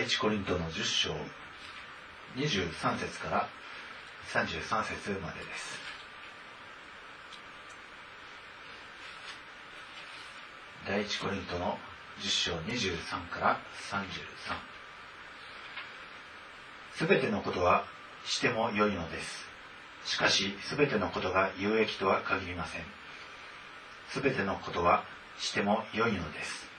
第一コリントの10章23節から33節までです。第一コリントの10章23から33すべてのことはしても良いのです。しかしすべてのことが有益とは限りません。すべてのことはしても良いのです。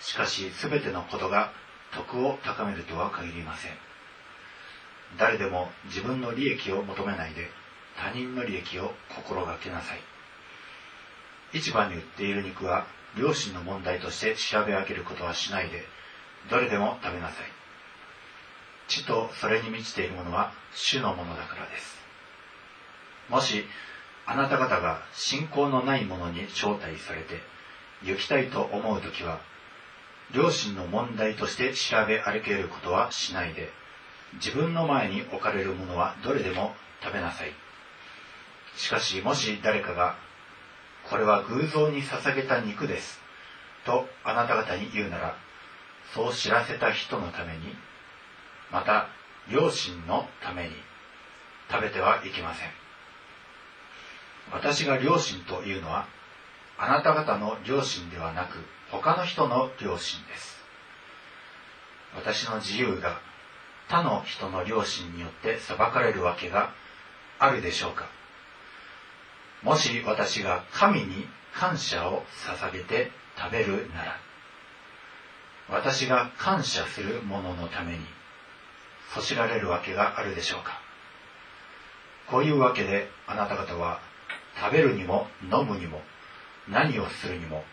しかしすべてのことが徳を高めるとは限りません。誰でも自分の利益を求めないで他人の利益を心がけなさい。市場に売っている肉は良心の問題として調べ上げることはしないでどれでも食べなさい。地とそれに満ちているものは主のものだからです。もしあなた方が信仰のないものに招待されて行きたいと思う時は良心の問題として調べ歩けることはしないで自分の前に置かれるものはどれでも食べなさい。しかしもし誰かがこれは偶像に捧げた肉ですとあなた方に言うならそう知らせた人のためにまた両親のために食べてはいけません。私が両親というのはあなた方の両親ではなく他の人の両親です。私の自由が他の人の両親によって裁かれるわけがあるでしょうか。もし私が神に感謝を捧げて食べるなら私が感謝する者のためにそしられるわけがあるでしょうか。こういうわけであなた方は食べるにも飲むにも何をするにも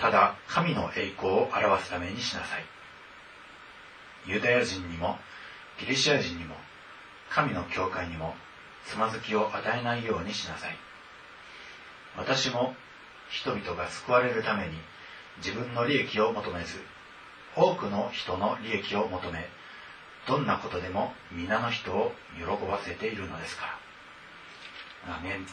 ただ神の栄光を表すためにしなさい。ユダヤ人にもギリシア人にも神の教会にもつまずきを与えないようにしなさい。私も人々が救われるために自分の利益を求めず多くの人の利益を求めどんなことでも皆の人を喜ばせているのですから。アメン、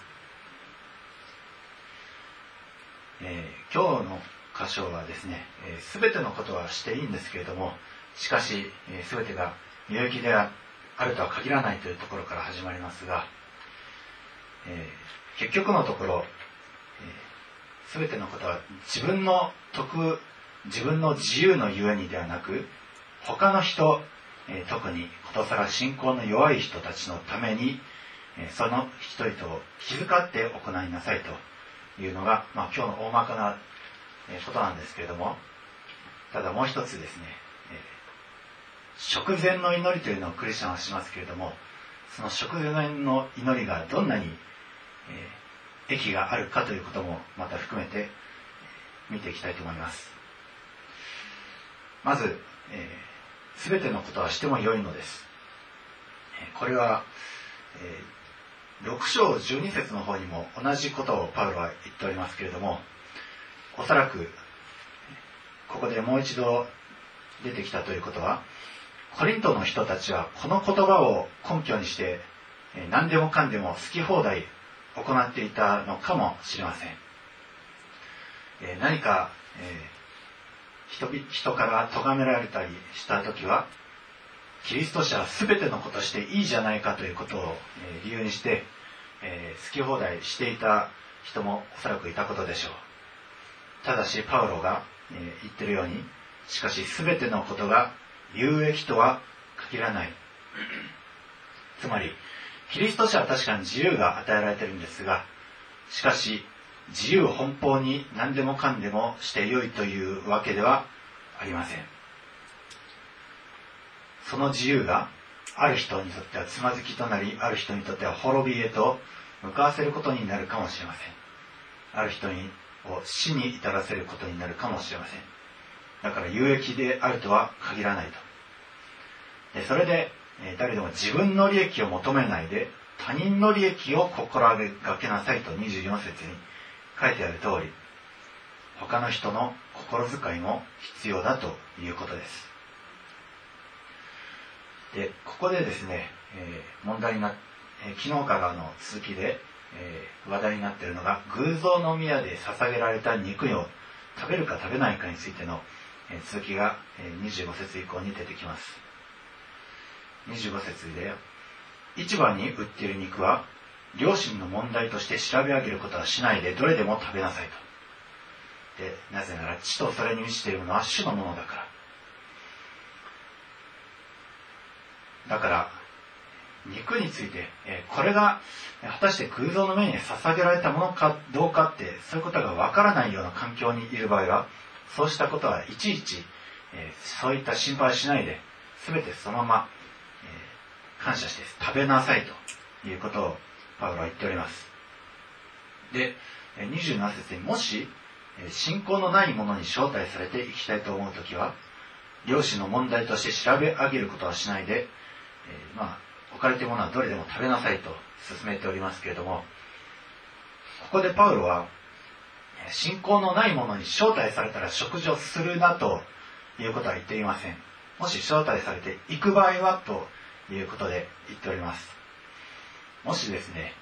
えー、今日の箇所はですね、す、え、べ、てのことはしていいんですけれどもしかしす、えー、てが有益であるとは限らないというところから始まりますが、えー、結局のところすべてのことは自分の得、自分の自由のゆえにではなく、他の人、えー、特にことさら信仰の弱い人たちのために、え、その人々を気遣って行いなさいというのが、まあ、今日の大まかな、えことなんですけれども、ただもう一つですね、え食前の祈りというのをクリスチャンはしますけれども、その食前の祈りがどんなに、え益があるかということもまた含めて見ていきたいと思います。まず、えー、全てのことはしても良いのです。これは、えー、6章12節の方にも同じことをパウロは言っておりますけれどもおそらくここでもう一度出てきたということはコリントの人たちはこの言葉を根拠にして何でもかんでも好き放題行っていたのかもしれません、何か、人人から咎められたりした時はキリスト者は全てのことしていいじゃないかということを、理由にして、好き放題していた人もおそらくいたことでしょう。ただしパウロが、え言ってるようにしかし全てのことが有益とは限らないつまりキリスト者は確かに自由が与えられてるんですが、しかし、自由奔放に何でもかんでもしてよいというわけではありません。その自由がある人にとってはつまずきとなり、ある人にとっては滅びへと向かわせることになるかもしれません。ある人にを死に至らせることになるかもしれません。だから有益であるとは限らないと。でそれで誰でも自分の利益を求めないで他人の利益を心がけなさいと24節に書いてある通り他の人の心遣いも必要だということですでここでですね、えー、問題にな、えー、昨日からの続きで、えー、話題になっているのが偶像の宮で捧げられた肉を食べるか食べないかについてのえ続きがえ25節以降に出てきます。25節で市場に売っている肉は良心の問題として調べ上げることはしないでどれでも食べなさいと。でなぜなら地とそれに満ちているのは主のものだから。だから肉について、えこれが果たして空洞の目に捧げられたものかどうかってそういうことがわからないような環境にいる場合はそうしたことはいちいち、えそういった心配しないで全てそのまま、え感謝して食べなさいということをパウロは言っております。で27節にもし信仰のないものに招待されていきたいと思う時は漁師の問題として調べ上げることはしないで、えまあ置かれているものはどれでも食べなさいと勧めておりますけれども、ここでパウロは、信仰のないものに招待されたら食事をするなということは言っていません。もし招待されて行く場合はということで言っております。もしですね、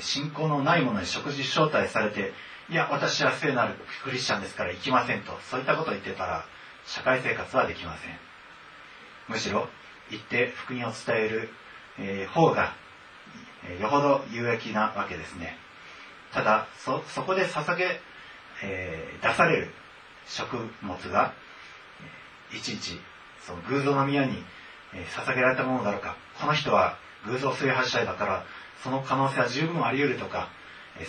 信仰のないものに食事招待されて、いや、私は聖なるクリスチャンですから行きませんと、そういったことを言ってたら、社会生活はできません。むしろ、行って福音を伝えるえ、方が、よほど有益なわけですね。ただ、そ、こで捧げ、え、出される食物が、いちいち、その偶像の宮に、え捧げられたものだろうか、この人は偶像崇拝者だから、その可能性は十分あり得るとか、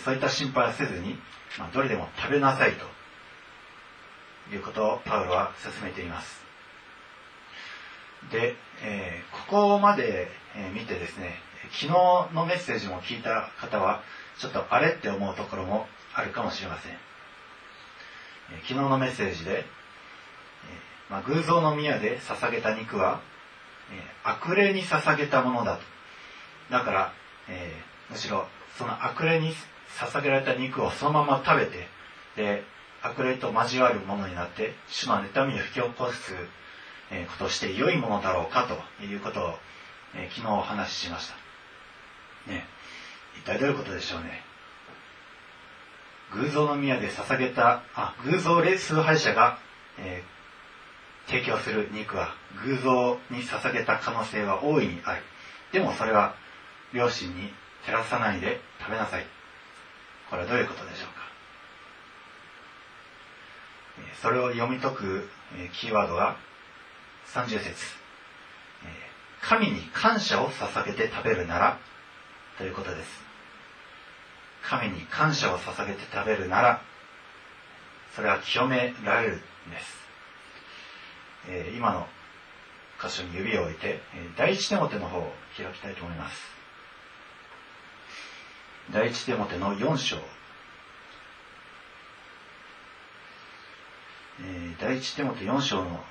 そういった心配はせずに、まあ、どれでも食べなさいということをパウロは進めています。で、えー、ここまで、え見てですね、昨日のメッセージも聞いた方は、ちょっとあれって思うところもあるかもしれません。え昨日のメッセージで、えまあ、偶像の宮で捧げた肉は、え悪霊に捧げたものだと。だから、え、むしろその悪霊に捧げられた肉をそのまま食べて、で、悪霊と交わるものになって、主の妬みを引き起こすことをして良いものだろうかということを、え昨日お話ししました。ね、一体どういうことでしょうね。偶像の宮で捧げた、あ、偶像礼崇拝者が、えー、提供する肉は偶像に捧げた可能性は大いにある。でもそれは両親に照らさないで食べなさい。これはどういうことでしょうか。それを読み解くキーワードは30節、神に感謝を捧げて食べるなら、ということです。神に感謝を捧げて食べるなら、それは清められるんです。えー、今の箇所に指を置いて、第一手モテの方を開きたいと思います。第一手モテの4章。え、第一手モテ4章の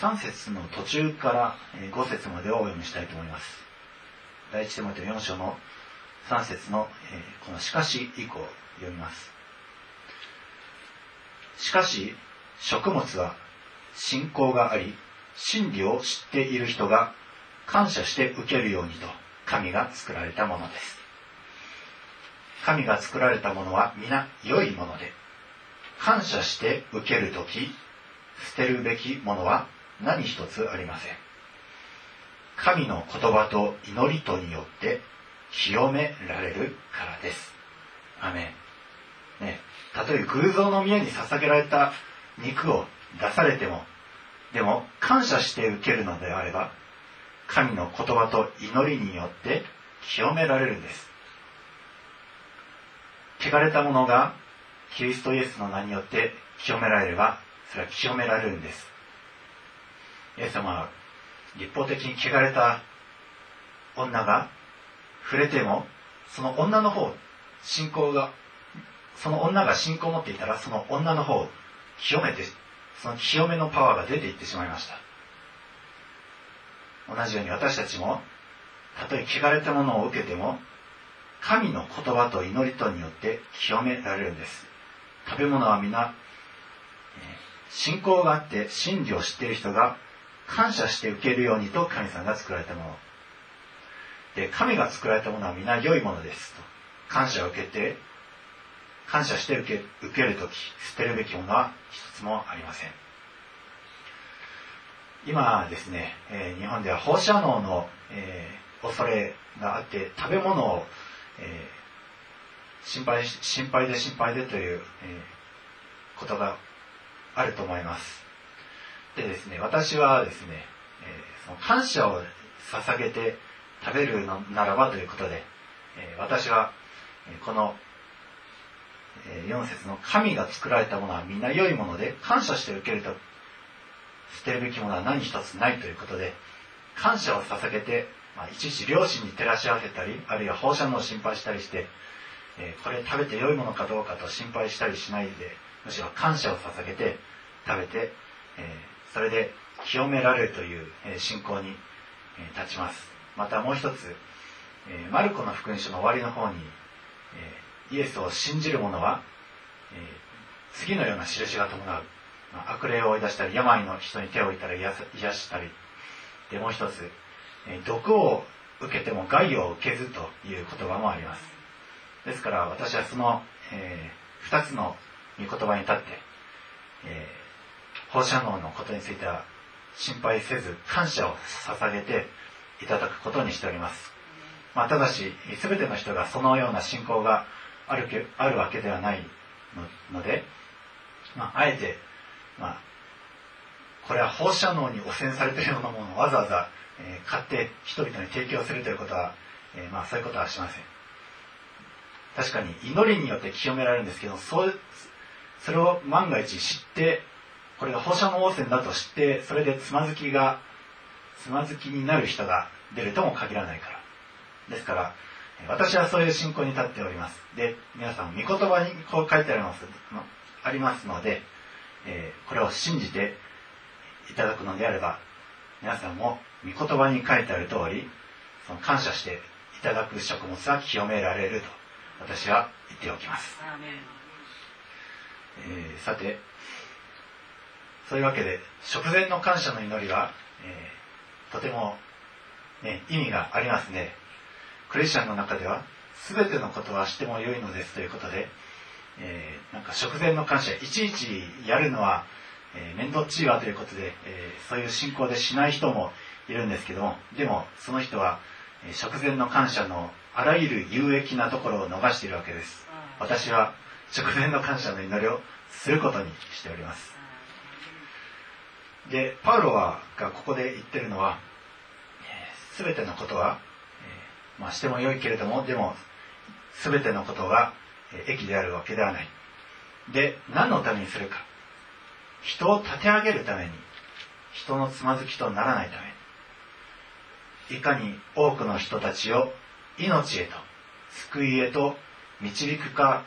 3節の途中から5節までをお読みしたいと思います。第一手モテ4章の3節のこのしかし以降読みます。しかし、食物は信仰があり、真理を知っている人が感謝して受けるようにと神が作られたものです。神が作られたものは皆良いもので、感謝して受けるとき、捨てるべきものは何一つありません。神の言葉と祈りとによって清められるからです。アメン。ね、たとえ偶像の宮に捧げられた肉を出されても、でも感謝して受けるのであれば、神の言葉と祈りによって清められるんです。汚れたものがキリストイエスの名によって清められればそれは清められるんです。イエス様は立法的に汚れた女が触れても、その女の方、信仰が、その女が信仰を持っていたら、その女の方を清めて、その清めのパワーが出ていってしまいました。同じように私たちも、たとえ汚れたものを受けても、神の言葉と祈りとによって清められるんです。食べ物は皆信仰があって真理を知っている人が感謝して受けるようにと神さんが作られたもの。で、神が作られたものは皆良いものですと。感謝を受けて、感謝して受け受けるとき、捨てるべきものは一つもありません。今ですね、えー、日本では放射能の、えー、恐れがあって食べ物を、えー、心配心配で心配でという、えことがあると思います。でですね私はですね、えその感謝を捧げて食べるのならばということで、え私はこのえ4節の神が作られたものは皆良いもので感謝して受けると捨てるべきものは何一つないということで感謝を捧げて、まあ、いちいち両親に照らし合わせたりあるいは放射能を心配したりして、えー、これ食べて良いものかどうかと心配したりしないでむしろ感謝を捧げて食べて、え、それで清められるという、え、信仰に、え、立ちます。またもう一つ、え、マルコの福音書の終わりの方に、え、イエスを信じる者は、え、次のような印が伴う。悪霊を追い出したり病の人に手を置いたら癒したり。でもう一つ毒を受けても害を受けずという言葉もあります。ですから私はその、えー、2つの御言葉に立って、えー、放射能のことについては心配せず感謝を捧げていただくことにしております、まあ、ただし全ての人がそのような信仰があるけあるわけではないので、まあ、あえてまあ、これは放射能に汚染されているようなものをわざわざ、えー、買って人々に提供するということは、えー、まあそういうことはしません。確かに祈りによって清められるんですけど、そうそれを万が一知って、これが放射能汚染だと知って、それでつまずきが、つまずきになる人が出るとも限らないから。ですから、私はそういう信仰に立っております。で、皆さん、御言葉にこう書いてあります、ありますので、えー、これを信じていただくのであれば皆さんも御言葉に書いてある通りその感謝していただく食物は清められると私は言っておきます、えー、さてそういうわけで食前の感謝の祈りは、えー、とても、ね、意味がありますね。クリスチャンの中では全てのことはしてもよいのですということでえー、なんか食前の感謝いちいちやるのは、えー、面倒っちいわということで、えー、そういう信仰でしない人もいるんですけどもでもその人は、えー、食前の感謝のあらゆる有益なところを逃しているわけです。私は食前の感謝の祈りをすることにしておりますでパウロはがここで言ってるのは、えー、全てのことは、えー、まあ、してもよいけれどもでも全てのことが益であるわけではない。で、何のためにするか。人を立て上げるために、人のつまずきとならないために、いかに多くの人たちを命へと、救いへと導くか、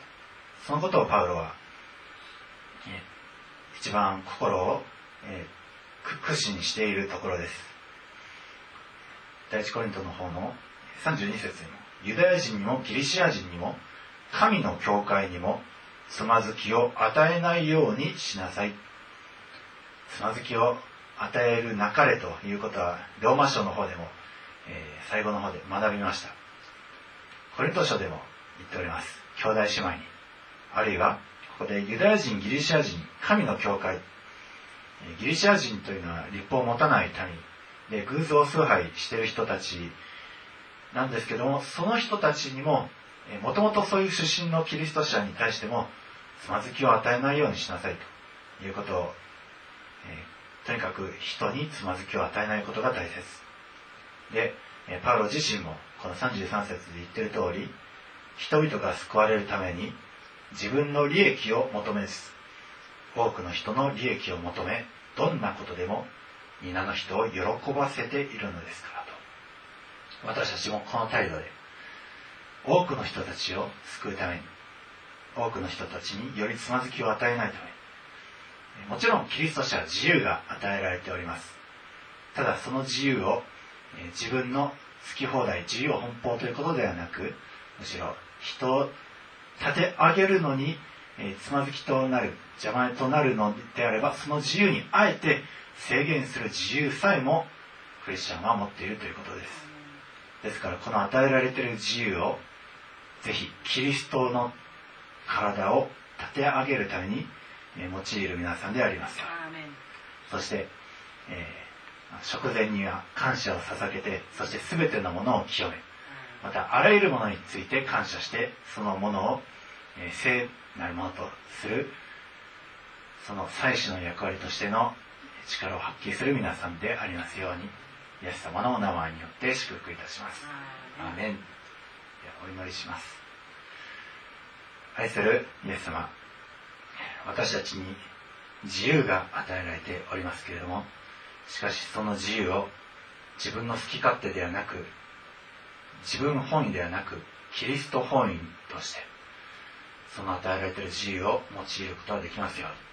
そのことをパウロは、え一番心を、えー、苦にしているところです。第一コリントの方の32節にも、ユダヤ人にもギリシア人にも神の教会にもつまずきを与えないようにしなさい。つまずきを与えるなかれということは、ローマ書の方でも、えー、最後の方で学びました。コリント書でも言っております。兄弟姉妹に。あるいは、ここでユダヤ人、ギリシア人、神の教会。ギリシア人というのは立法を持たない民。で偶像崇拝している人たちなんですけどもその人たちにももともとそういう出身のキリスト者に対してもつまずきを与えないようにしなさいと。いうことを、えー、とにかく人につまずきを与えないことが大切。で、えパウロ自身もこの33節で言ってる通り人々が救われるために自分の利益を求めず多くの人の利益を求めどんなことでも皆の人を喜ばせているのですからと。私たちもこの態度で多くの人たちを救うために多くの人たちによりつまずきを与えないためにもちろんキリスト者は自由が与えられております。ただその自由を自分の好き放題自由奔放ということではなくむしろ人を立て上げるのにつまずきとなる邪魔となるのであればその自由にあえて制限する自由さえもクリスチャンは持っているということです。ですからこの与えられている自由をぜひキリストの体を立て上げるために用いる皆さんであります。よそして、え食前には感謝を捧げてそして全てのものを清めまたあらゆるものについて感謝してそのものを、え聖なるものとするその祭司の役割としての力を発揮する皆さんでありますようにイエス様のお名前によって祝福いたします。アーメンお祈りします。愛するイエス様私たちに自由が与えられておりますけれどもしかしその自由を自分の好き勝手ではなく自分本位ではなくキリスト本位としてその与えられている自由を用いることができますように。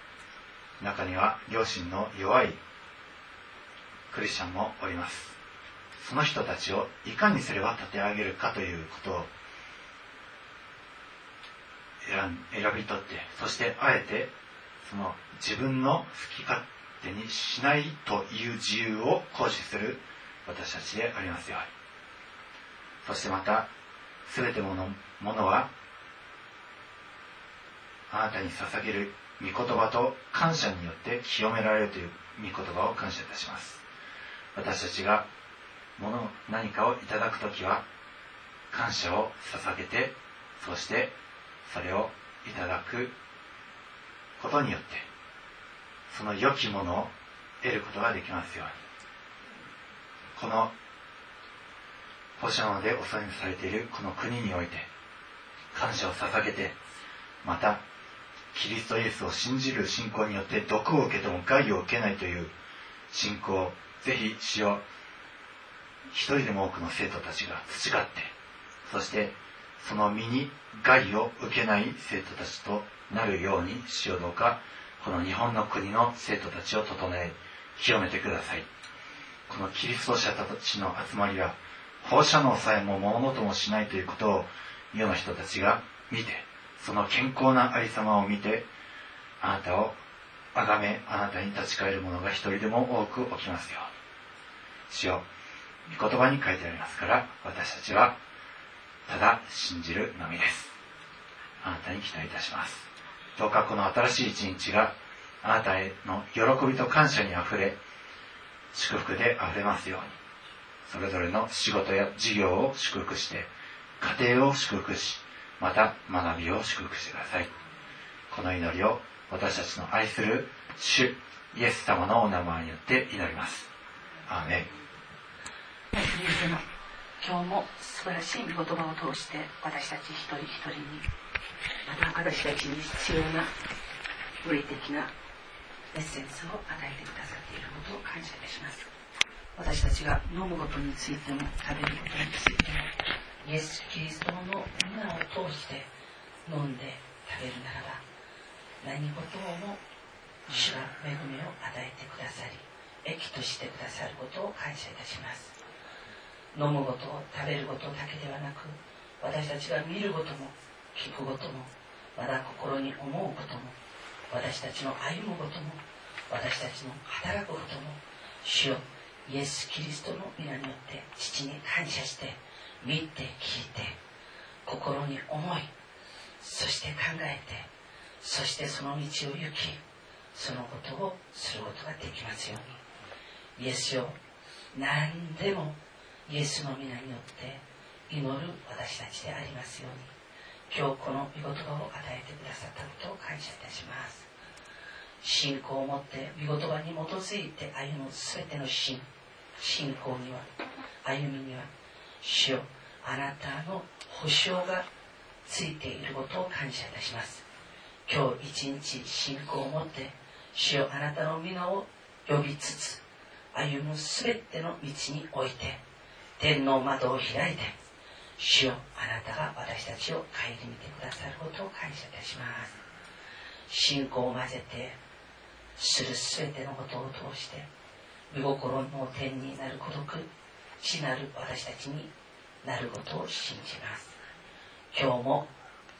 中には良心の弱いクリスチャンもおります。その人たちをいかにすれば立て上げるかということを選び取ってそしてあえてその自分の好き勝手にしないという自由を行使する私たちでありますように。そしてまた全てのものはあなたに捧げる御言葉と感謝によって清められるという御言葉を感謝いたします。私たちが物何かをいただく時は感謝を捧げてそしてそれをいただくことによってその良きものを得ることができますように。この放射能でお世話にされているこの国において感謝を捧げてまたキリストイエスを信じる信仰によって毒を受けても害を受けないという信仰をぜひしよ一人でも多くの生徒たちが培ってそしてその身に害を受けない生徒たちとなるようにしようどうかこの日本の国の生徒たちを整え清めてください。このキリスト者たちの集まりは放射能さえもものともしないということを世の人たちが見てその健康なありさまを見てあなたを崇めあなたに立ち返る者が一人でも多く起きますよ。主よ御言葉に書いてありますから私たちはただ信じるのみです。あなたに期待いたします。どうかこの新しい一日があなたへの喜びと感謝にあふれ祝福であふれますように。それぞれの仕事や事業を祝福して家庭を祝福しまた学びを祝福してください。この祈りを私たちの愛する主イエス様のお名前によって祈ります。アーメン。今日も素晴らしい御言葉を通して私たち一人一人にまた私たちに必要な霊的なエッセンスを与えてくださっていることを感謝いたします。私たちが飲むことについても食べることについてもイエス・キリストの皆を通して飲んで食べるならば何事も主が恵みを与えてくださり益としてくださることを感謝いたします。飲むことを食べることだけではなく私たちが見ることも聞くこともまだ心に思うことも私たちの歩むことも私たちの働くことも主よイエス・キリストの皆によって父に感謝して見て聞いて心に思いそして考えてそしてその道を行きそのことをすることができますように。イエスよ何でもイエスの皆によって祈る私たちでありますように。今日この御言葉を与えてくださったことを感謝いたします。信仰を持って御言葉に基づいて歩む全ての信。信仰には歩みには主よ。あなたの保証がついていることを感謝いたします。今日一日信仰を持って主よあなたの皆を呼びつつ歩む全ての道において天の窓を開いて主よあなたが私たちを顧みてくださることを感謝いたします。信仰を混ぜてする全てのことを通して御心の天になる孤独死なる私たちになることを信じます。今日も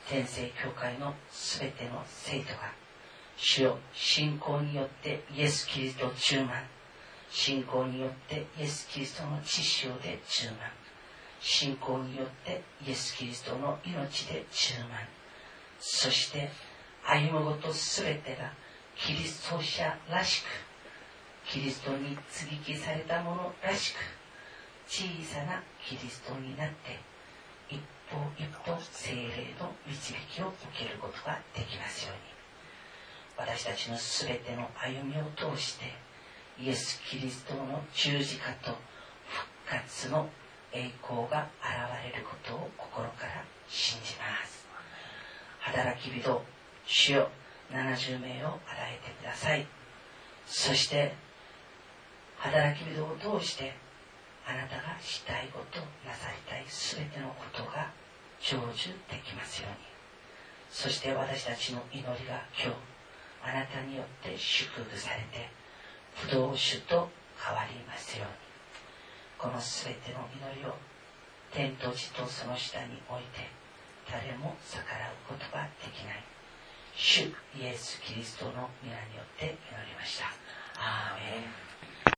天聖教会の全ての生徒が主よ信仰によってイエス・キリストを充満信仰によってイエス・キリストの知識で充満信仰によってイエス・キリストの命で充満そして歩むこと全てがキリスト者らしくキリストに接ぎ木されたものらしく小さなキリストになって一歩一歩精霊の導きを受けることができますように。私たちの全ての歩みを通してイエス・キリストの十字架と復活の栄光が現れることを心から信じます。働き人主よ70名を与えてください。そして働き人を通してあなたがしたいことなさりたい全てのことが成就できますように。そして私たちの祈りが今日あなたによって祝福されて不動酒と変わりますように。この全ての祈りを天と地とその下に置いて誰も逆らうことができない。主イエス・キリストの皆によって祈りました。ああ